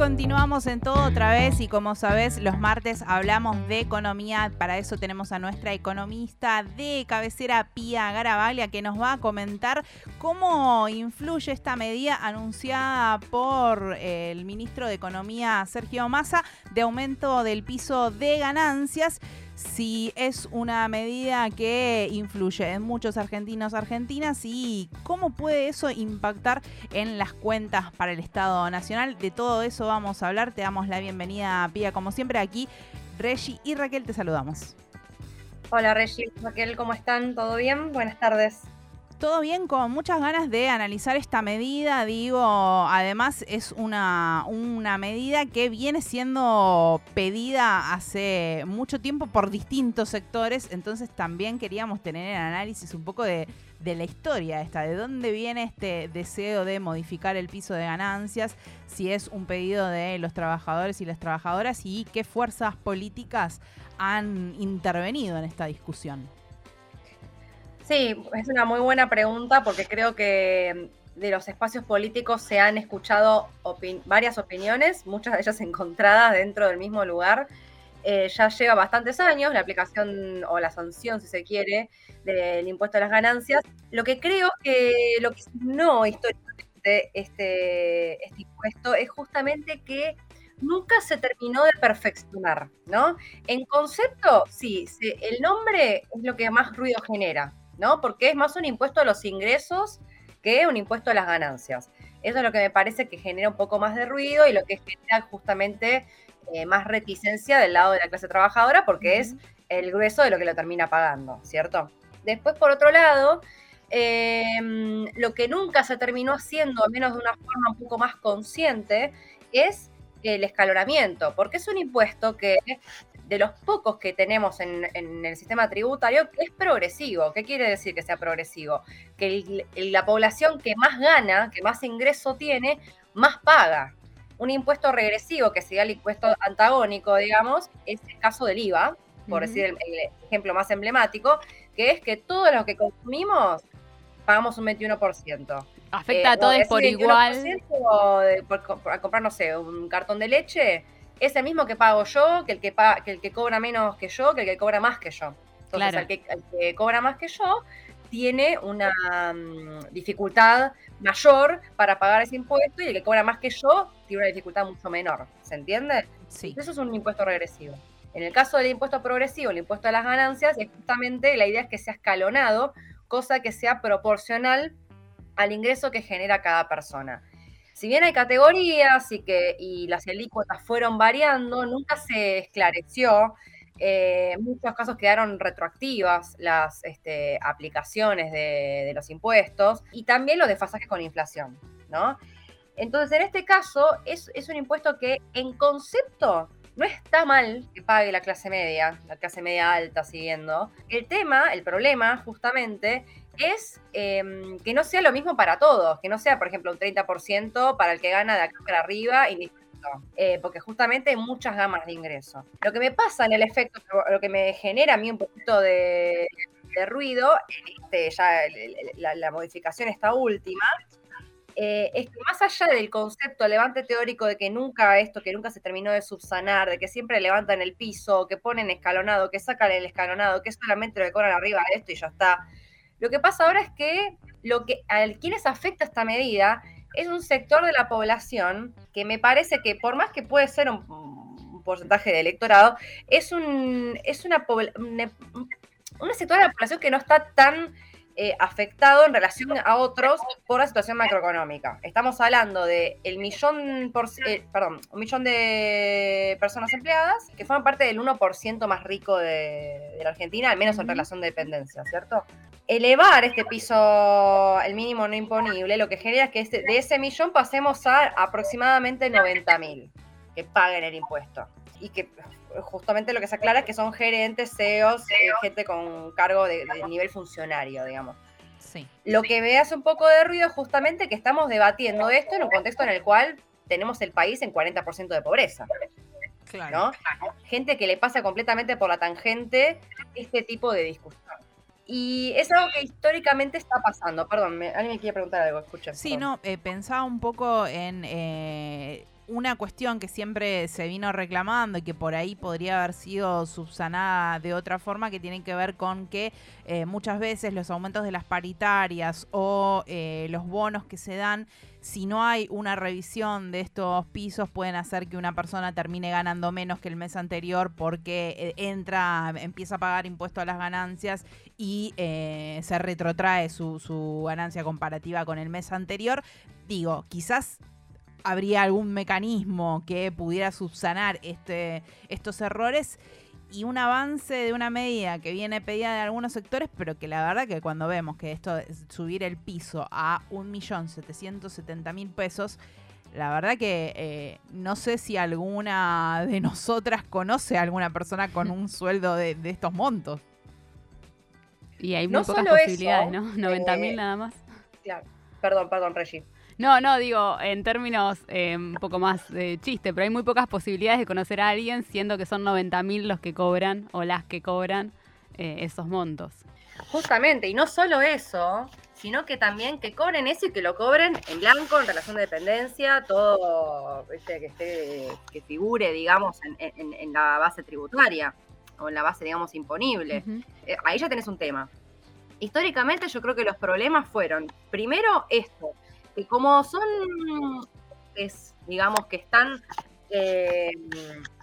continuamos en todo otra vez y como sabes, los martes hablamos de economía. Para eso tenemos a nuestra economista de cabecera, Pía Garabaglia, que nos va a comentar cómo influye esta medida anunciada por el ministro de Economía, Sergio Massa, de aumento del piso de ganancias si es una medida que influye en muchos argentinos argentinas y cómo puede eso impactar en las cuentas para el Estado Nacional. De todo eso vamos a hablar. Te damos la bienvenida, Pía, como siempre aquí. Regi y Raquel, te saludamos. Hola Regi, Raquel, ¿cómo están? ¿Todo bien? Buenas tardes todo bien, con muchas ganas de analizar esta medida. Digo, además es una, una medida que viene siendo pedida hace mucho tiempo por distintos sectores, entonces también queríamos tener el análisis un poco de, de la historia esta, de dónde viene este deseo de modificar el piso de ganancias, si es un pedido de los trabajadores y las trabajadoras y qué fuerzas políticas han intervenido en esta discusión. Sí, es una muy buena pregunta porque creo que de los espacios políticos se han escuchado varias opiniones, muchas de ellas encontradas dentro del mismo lugar. Eh, ya lleva bastantes años la aplicación o la sanción, si se quiere, del impuesto a las ganancias. Lo que creo que lo que no históricamente este, este impuesto es justamente que nunca se terminó de perfeccionar, ¿no? En concepto, sí, el nombre es lo que más ruido genera. ¿No? Porque es más un impuesto a los ingresos que un impuesto a las ganancias. Eso es lo que me parece que genera un poco más de ruido y lo que genera justamente eh, más reticencia del lado de la clase trabajadora porque es el grueso de lo que lo termina pagando, ¿cierto? Después, por otro lado, em, lo que nunca se terminó haciendo, al menos de una forma un poco más consciente, es el escalonamiento, porque es un impuesto que de los pocos que tenemos en, el sistema tributario que es progresivo. ¿Qué quiere decir que sea progresivo? Que la población que más gana, que más ingreso tiene, más paga. Un impuesto regresivo, que sería el impuesto antagónico, digamos, es el caso del IVA, por decir el, ejemplo más emblemático, que es que todo lo que consumimos pagamos un 21%. Afecta a todos por igual. por, comprar, no sé, un cartón de leche, es el mismo que pago yo, que el que, que el que cobra menos que yo, que el que cobra más que yo. Entonces, el, que, cobra más que yo tiene una mm, dificultad mayor para pagar ese impuesto y el que cobra más que yo tiene una dificultad mucho menor. ¿Se entiende? Sí. Eso es un impuesto regresivo. En el caso del impuesto progresivo, el impuesto a las ganancias, es justamente la idea es que sea escalonado, cosa que sea proporcional al ingreso que genera cada persona si bien hay categorías y que y las alícuotas fueron variando, nunca se esclareció. Eh, muchos casos quedaron retroactivas las este, aplicaciones de, los impuestos y también los desfasajes con inflación, ¿no? Entonces, en este caso, es, es un impuesto que en concepto no está mal que pague la clase media, la clase media alta siguiendo. El tema, el problema, justamente, es em, que no sea lo mismo para todos, que no sea, por ejemplo, un 30% para el que gana de acá para arriba y. Eh, porque justamente hay muchas gamas de ingresos. Lo que me pasa en el efecto, lo que me genera a mí un poquito de, ruido, este, ya la, modificación esta última, eh, es que más allá del concepto levante teórico de que nunca esto, que nunca se terminó de subsanar, de que siempre levantan el piso, que ponen escalonado, que sacan el escalonado, que solamente lo que cobran arriba de esto y ya está, lo que pasa ahora es que lo que a quienes afecta esta medida es un sector de la población que me parece que por más que puede ser un, porcentaje de electorado, es un es una, una, sector de la población que no está tan eh, afectado en relación a otros por la situación macroeconómica. Estamos hablando de el millón, por, eh, perdón, un millón de personas empleadas que forman parte del 1% más rico de, de, la Argentina, al menos en relación de dependencia, ¿cierto? elevar este piso, el mínimo no imponible, lo que genera es que este, de ese millón pasemos a aproximadamente 90 mil que paguen el impuesto. Y que justamente lo que se aclara es que son gerentes, CEOs, eh, gente con cargo de, nivel funcionario, digamos. Sí. Lo que me hace un poco de ruido es justamente que estamos debatiendo esto en un contexto en el cual tenemos el país en 40% de pobreza. Claro. Gente que le pasa completamente por la tangente este tipo de discusión. Y es algo que históricamente está pasando. Perdón, alguien me quiere preguntar algo, escucha. Sí, no, eh, pensaba un poco en eh, una cuestión que siempre se vino reclamando y que por ahí podría haber sido subsanada de otra forma, que tiene que ver con que eh, muchas veces los aumentos de las paritarias o eh, los bonos que se dan, si no hay una revisión de estos pisos, pueden hacer que una persona termine ganando menos que el mes anterior porque eh, entra, empieza a pagar impuesto a las ganancias y se retrotrae su, su ganancia comparativa con el mes anterior. Digo, quizás habría algún mecanismo que pudiera subsanar este, estos errores y un avance de una medida que viene pedida de algunos sectores, pero que la verdad que cuando vemos que esto es subir el piso a 1.770.000 pesos, la verdad que eh, no sé si alguna de nosotras conoce a alguna persona con un sueldo de, estos montos. Y hay muy pocas posibilidades, ¿no? 90.000 eh, nada más. Claro. Perdón, perdón, Regi. No, no, digo, en términos eh, un poco más de chiste, pero hay muy pocas posibilidades de conocer a alguien, siendo que son 90.000 los que cobran o las que cobran eh, esos montos. Justamente, y no solo eso, sino que también que cobren eso y que lo cobren en blanco, en relación de dependencia, todo este, que, esté, que figure, digamos, en, la base tributaria o en la base, digamos, imponible. Eh, ahí ya tenés un tema. Históricamente yo creo que los problemas fueron, primero, esto, que como son, es, digamos, que están, eh,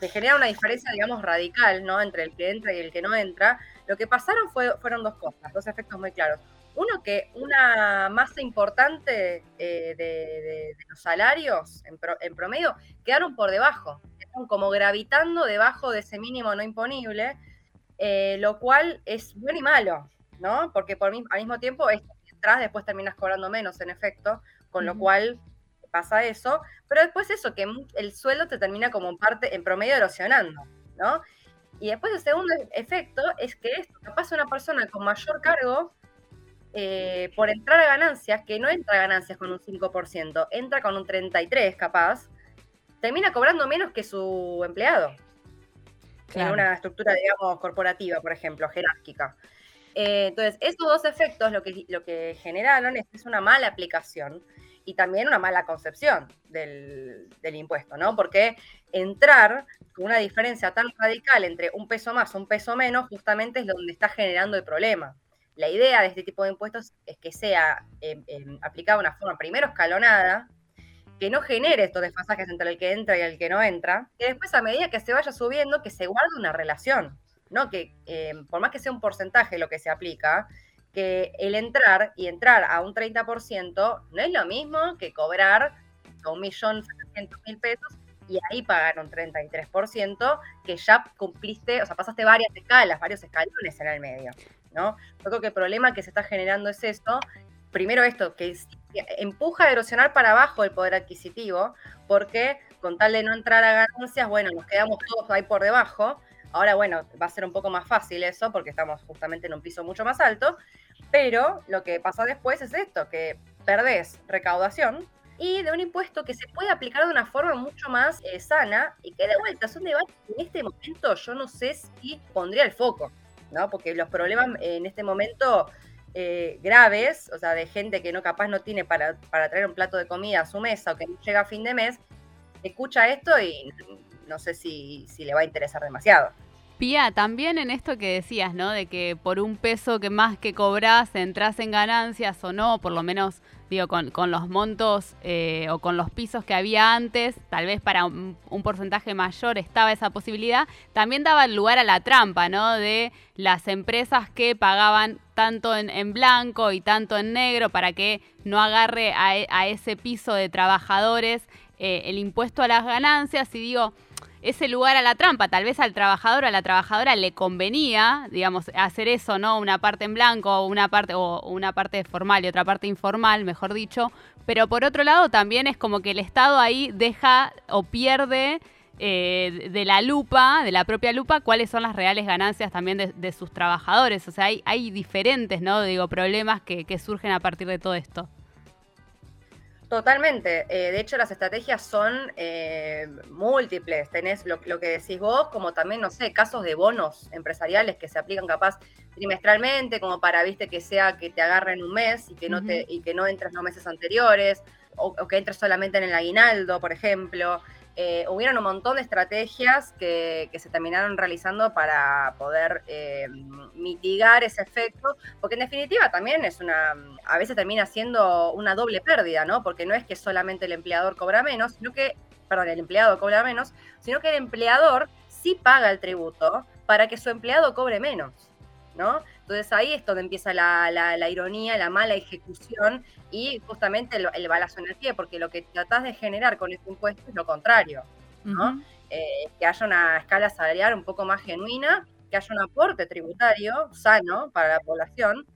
se genera una diferencia, digamos, radical, ¿no? Entre el que entra y el que no entra, lo que pasaron fue, fueron dos cosas, dos efectos muy claros. Uno, que una masa importante eh, de, los salarios en, promedio quedaron por debajo, quedaron como gravitando debajo de ese mínimo no imponible, eh, lo cual es bueno y malo, ¿no? Porque por, al mismo tiempo, atrás después terminas cobrando menos, en efecto, con lo cual pasa eso, pero después eso, que el sueldo te termina como parte, en promedio erosionando, ¿no? Y después el segundo efecto es que esto, capaz una persona con mayor cargo, eh, por entrar a ganancias, que no entra a ganancias con un 5%, entra con un 33% capaz, termina cobrando menos que su empleado. En una estructura, digamos, corporativa, por ejemplo, jerárquica. Eh, entonces, esos dos efectos lo que, que generaron es una mala aplicación y también una mala concepción del, impuesto, ¿no? Porque entrar con una diferencia tan radical entre un peso más un peso menos, justamente es donde está generando el problema. La idea de este tipo de impuestos es que sea em, em, aplicado de una forma primero escalonada, que no genere estos desfasajes entre el que entra y el que no entra, y después a medida que se vaya subiendo, que se guarde una relación, ¿no? Que em, por más que sea un porcentaje lo que se aplica, que el entrar y entrar a un 30% no es lo mismo que cobrar un millón mil pesos y ahí pagar un 33%, que ya cumpliste, o sea, pasaste varias escalas, varios escalones en el medio, ¿no? Yo creo que el problema que se está generando es esto, primero esto, que empuja a erosionar para abajo el poder adquisitivo, porque con tal de no entrar a ganancias, bueno, nos quedamos todos ahí por debajo, ahora bueno, va a ser un poco más fácil eso, porque estamos justamente en un piso mucho más alto, pero lo que pasa después es esto, que perdés recaudación y de un impuesto que se puede aplicar de una forma mucho más eh, sana y que de vuelta es un debate que en este momento yo no sé si pondría el foco, ¿no? Porque los problemas en este momento eh, graves, o sea, de gente que no capaz no tiene para, para traer un plato de comida a su mesa o que no llega a fin de mes, escucha esto y no sé si, si le va a interesar demasiado. Pía, también en esto que decías, ¿no? De que por un peso que más que cobras entras en ganancias o no, por lo menos, digo, con, los montos eh, o con los pisos que había antes, tal vez para un, porcentaje mayor estaba esa posibilidad, también daba lugar a la trampa, ¿no? De las empresas que pagaban tanto en, blanco y tanto en negro para que no agarre a, ese piso de trabajadores eh, el impuesto a las ganancias y digo ese lugar a la trampa. Tal vez al trabajador o a la trabajadora le convenía, digamos, hacer eso, ¿no? Una parte en blanco, una parte, o una parte formal y otra parte informal, mejor dicho. Pero por otro lado, también es como que el Estado ahí deja o pierde eh, de la lupa, de la propia lupa, cuáles son las reales ganancias también de, sus trabajadores. O sea, hay, hay diferentes, ¿no? Digo, problemas que surgen a partir de todo esto. Totalmente. Eh, de hecho, las estrategias son eh, múltiples. Tenés lo, que decís vos, como también, no sé, casos de bonos empresariales que se aplican capaz trimestralmente, como para, viste, que sea que te agarren un mes y que no, te, y que no entres los meses anteriores, o, que entres solamente en el aguinaldo, por ejemplo. Eh, hubieron un montón de estrategias que, se terminaron realizando para poder eh, mitigar ese efecto, porque en definitiva también es una, a veces termina siendo una doble pérdida, ¿no? Porque no es que solamente el empleador cobra menos, sino que, perdón, el empleado cobra menos, sino que el empleador sí paga el tributo para que su empleado cobre menos, ¿no? Entonces ahí es donde empieza la, ironía, la mala ejecución y justamente el, balazo en el pie, porque lo que tratás de generar con este impuesto es lo contrario, ¿no? Eh, que haya una escala salarial un poco más genuina, que haya un aporte tributario sano para la población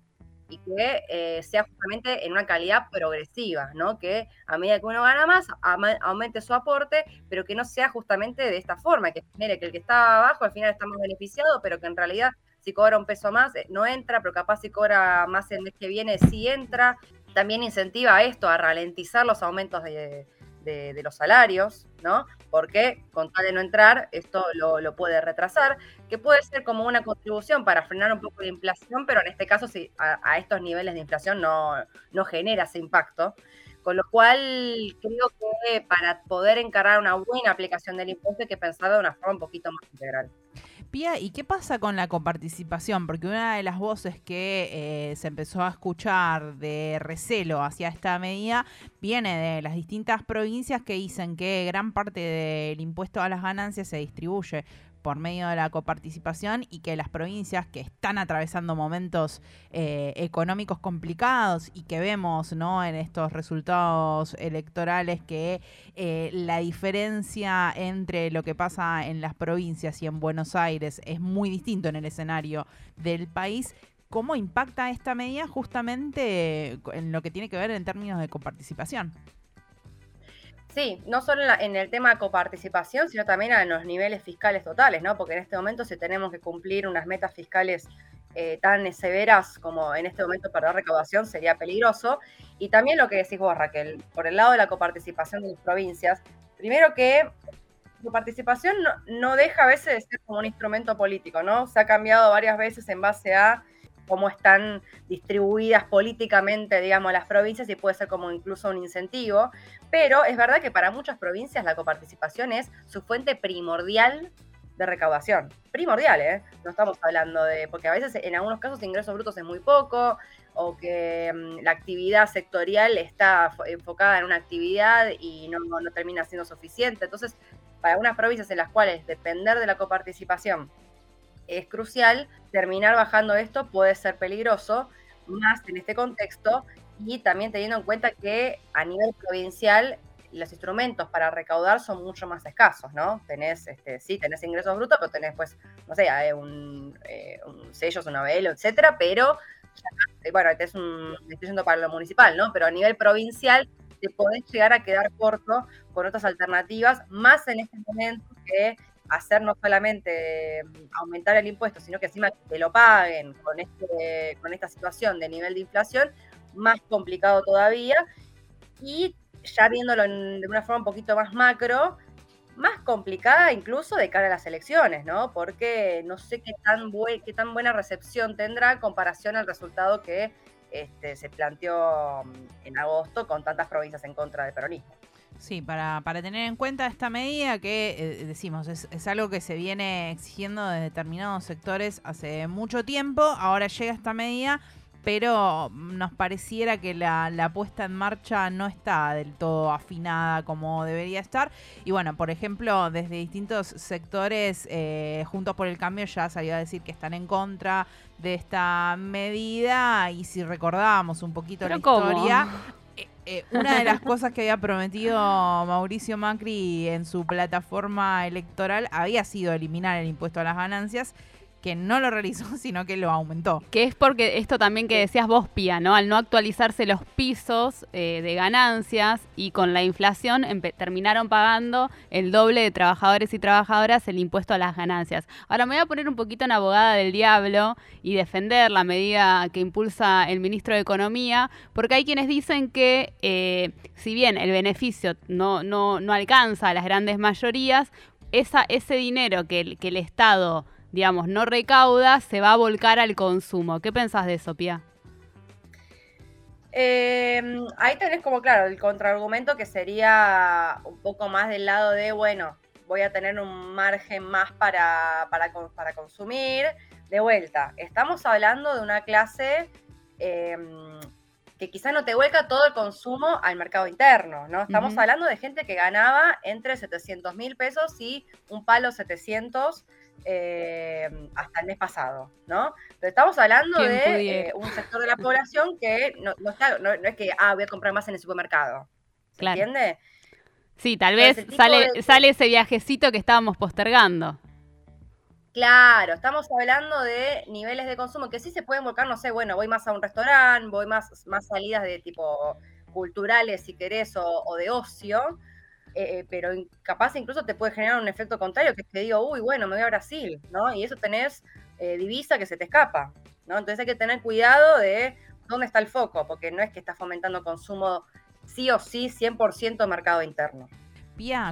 y que eh, sea justamente en una calidad progresiva, ¿no? Que a medida que uno gana más, aumente su aporte, pero que no sea justamente de esta forma, que genere que el que está abajo al final está más beneficiado, pero que en realidad si cobra un peso más, eh, no entra, pero capaz si cobra más el mes que viene, sí entra. También incentiva esto, a ralentizar los aumentos de, los salarios, ¿no? Porque con tal de no entrar, esto lo, puede retrasar, que puede ser como una contribución para frenar un poco la inflación, pero en este caso si a, estos niveles de inflación no, genera ese impacto. Con lo cual, creo que para poder encarar una buena aplicación del impuesto hay que pensarlo de una forma un poquito más integral. ¿Y qué pasa con la coparticipación? Porque una de las voces que eh, se empezó a escuchar de recelo hacia esta medida viene de las distintas provincias que dicen que gran parte del impuesto a las ganancias se distribuye por medio de la coparticipación y que las provincias que están atravesando momentos eh, económicos complicados y que vemos ¿no? en estos resultados electorales que eh, la diferencia entre lo que pasa en las provincias y en Buenos Aires es muy distinto en el escenario del país. ¿Cómo impacta esta medida justamente en lo que tiene que ver en términos de coparticipación? Sí, no solo en, el tema coparticipación, sino también en los niveles fiscales totales, ¿no? Porque en este momento si tenemos que cumplir unas metas fiscales eh, tan severas como en este momento para recaudación sería peligroso. Y también lo que decís vos, Raquel, por el lado de la coparticipación de las provincias, primero que la coparticipación no, no deja a veces de ser como un instrumento político, ¿no? Se ha cambiado varias veces en base a cómo están distribuidas políticamente, digamos, las provincias y puede ser como incluso un incentivo. Pero es verdad que para muchas provincias la coparticipación es su fuente primordial de recaudación. Primordial, ¿eh? No estamos hablando de, porque a veces en algunos casos ingresos brutos es muy poco, o que mm, la actividad sectorial está enfocada en una actividad y no, no termina siendo suficiente. Entonces, para algunas provincias en las cuales depender de la coparticipación es crucial, terminar bajando esto puede ser peligroso, más en este contexto, y también teniendo en cuenta que a nivel provincial los instrumentos para recaudar son mucho más escasos, ¿no? Tenés, este, sí, tenés ingresos brutos, pero tenés, pues, no sé, eh, un, eh, un sellos, un velo, etcétera, pero, bueno, este es un, estoy yendo para lo municipal, ¿no? Pero a nivel provincial te podés llegar a quedar corto con otras alternativas, más en este momento que hacer no solamente aumentar el impuesto, sino que encima te lo paguen con, este, con esta situación de nivel de inflación, más complicado todavía. Y ya viéndolo de una forma un poquito más macro, más complicada incluso de cara a las elecciones, ¿no? Porque no sé qué tan, qué tan buena recepción tendrá en comparación al resultado que este, se planteó mm, en agosto con tantas provincias en contra del peronismo. Sí, para, para tener en cuenta esta medida que, eh, decimos, es, es, algo que se viene exigiendo de determinados sectores hace mucho tiempo, ahora llega esta medida, pero nos pareciera que la, la puesta en marcha no está del todo afinada como debería estar. Y bueno, por ejemplo, desde distintos sectores, eh, Juntos por el Cambio ya salió a decir que están en contra de esta medida y si recordábamos un poquito la historia, eh, una de las cosas que había prometido Mauricio Macri en su plataforma electoral había sido eliminar el impuesto a las ganancias que no lo realizó, sino que lo aumentó. Que es porque esto también que decías vos, Pía, ¿no? Al no actualizarse los pisos eh, de ganancias y con la inflación terminaron pagando el doble de trabajadores y trabajadoras el impuesto a las ganancias. Ahora me voy a poner un poquito en abogada del diablo y defender la medida que impulsa el ministro de Economía, porque hay quienes dicen que eh, si bien el beneficio no, no, no alcanza a las grandes mayorías, esa, ese dinero que, que el Estado digamos, no recauda, se va a volcar al consumo. ¿Qué pensás de eso, Pia? Em, ahí tenés como, claro, el contraargumento que sería un poco más del lado de, bueno, voy a tener un margen más para, para, para consumir. De vuelta, estamos hablando de una clase em, que quizás no te vuelca todo el consumo al mercado interno, ¿no? Estamos hablando de gente que ganaba entre 700 mil pesos y un palo 700 em, hasta el mes pasado, ¿no? Pero estamos hablando de eh, un sector de la población que no, es que, ah, voy a comprar más en el supermercado. ¿Se entiende? Sí, tal vez sale, sale ese viajecito que estábamos postergando. Claro, estamos hablando de niveles de consumo que sí se pueden volcar, no sé, bueno, voy más a un restaurante, voy más, más salidas de tipo culturales, si querés, o, de ocio, eh, pero capaz incluso te puede generar un efecto contrario, que es que digo, uy, bueno, me voy a Brasil, ¿no? Y eso tenés eh, divisa que se te escapa, ¿no? Entonces hay que tener cuidado de dónde está el foco, porque no es que estás fomentando consumo sí o sí 100% mercado interno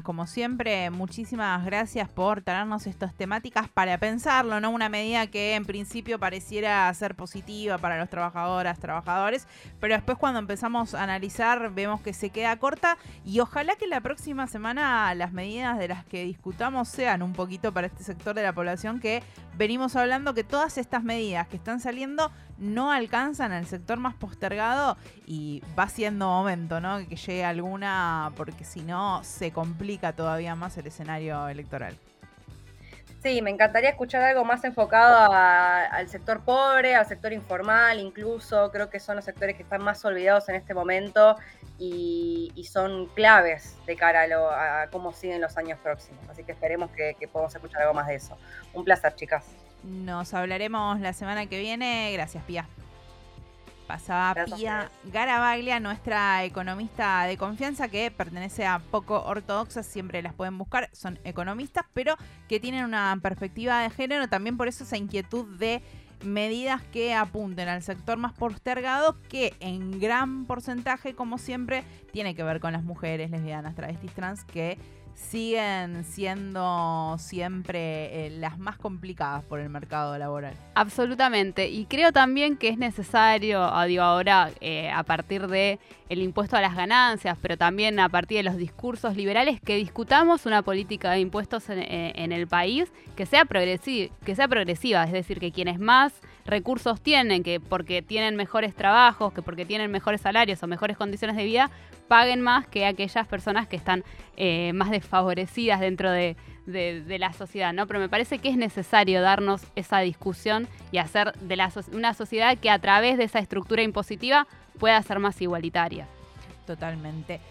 como siempre, muchísimas gracias por traernos estas temáticas para pensarlo, ¿no? Una medida que en principio pareciera ser positiva para los trabajadoras, trabajadores, pero después cuando empezamos a analizar vemos que se queda corta y ojalá que la próxima semana las medidas de las que discutamos sean un poquito para este sector de la población que venimos hablando que todas estas medidas que están saliendo no alcanzan al sector más postergado y va siendo momento, ¿no? Que llegue alguna, porque si no se complica todavía más el escenario electoral. Sí, me encantaría escuchar algo más enfocado al sector pobre, al sector informal, incluso. Creo que son los sectores que están más olvidados en este momento y, son claves de cara a, cómo siguen los años próximos. Así que esperemos que, que podamos escuchar algo más de eso. Un placer, chicas. Nos hablaremos la semana que viene. Gracias, Pía. Pasaba Pía Garabaglia, nuestra economista de confianza que pertenece a poco ortodoxa, siempre las pueden buscar, son economistas, pero que tienen una perspectiva de género, también por eso esa inquietud de medidas que apunten al sector más postergado, que en gran porcentaje, como siempre, tiene que ver con las mujeres lesbianas, travestis, trans, que siguen siendo siempre eh, las más complicadas por el mercado laboral. Absolutamente. Y creo también que es necesario, ah, digo ahora, eh, a partir de el impuesto a las ganancias, pero también a partir de los discursos liberales, que discutamos una política de impuestos en, eh, el país que sea, que sea progresiva, es decir, que quienes más recursos tienen, que porque tienen mejores trabajos, que porque tienen mejores salarios o mejores condiciones de vida, paguen más que aquellas personas que están eh, más desfavorecidas dentro de, la sociedad, ¿no? Pero me parece que es necesario darnos esa discusión y hacer de la, una sociedad que a través de esa estructura impositiva pueda ser más igualitaria. Totalmente.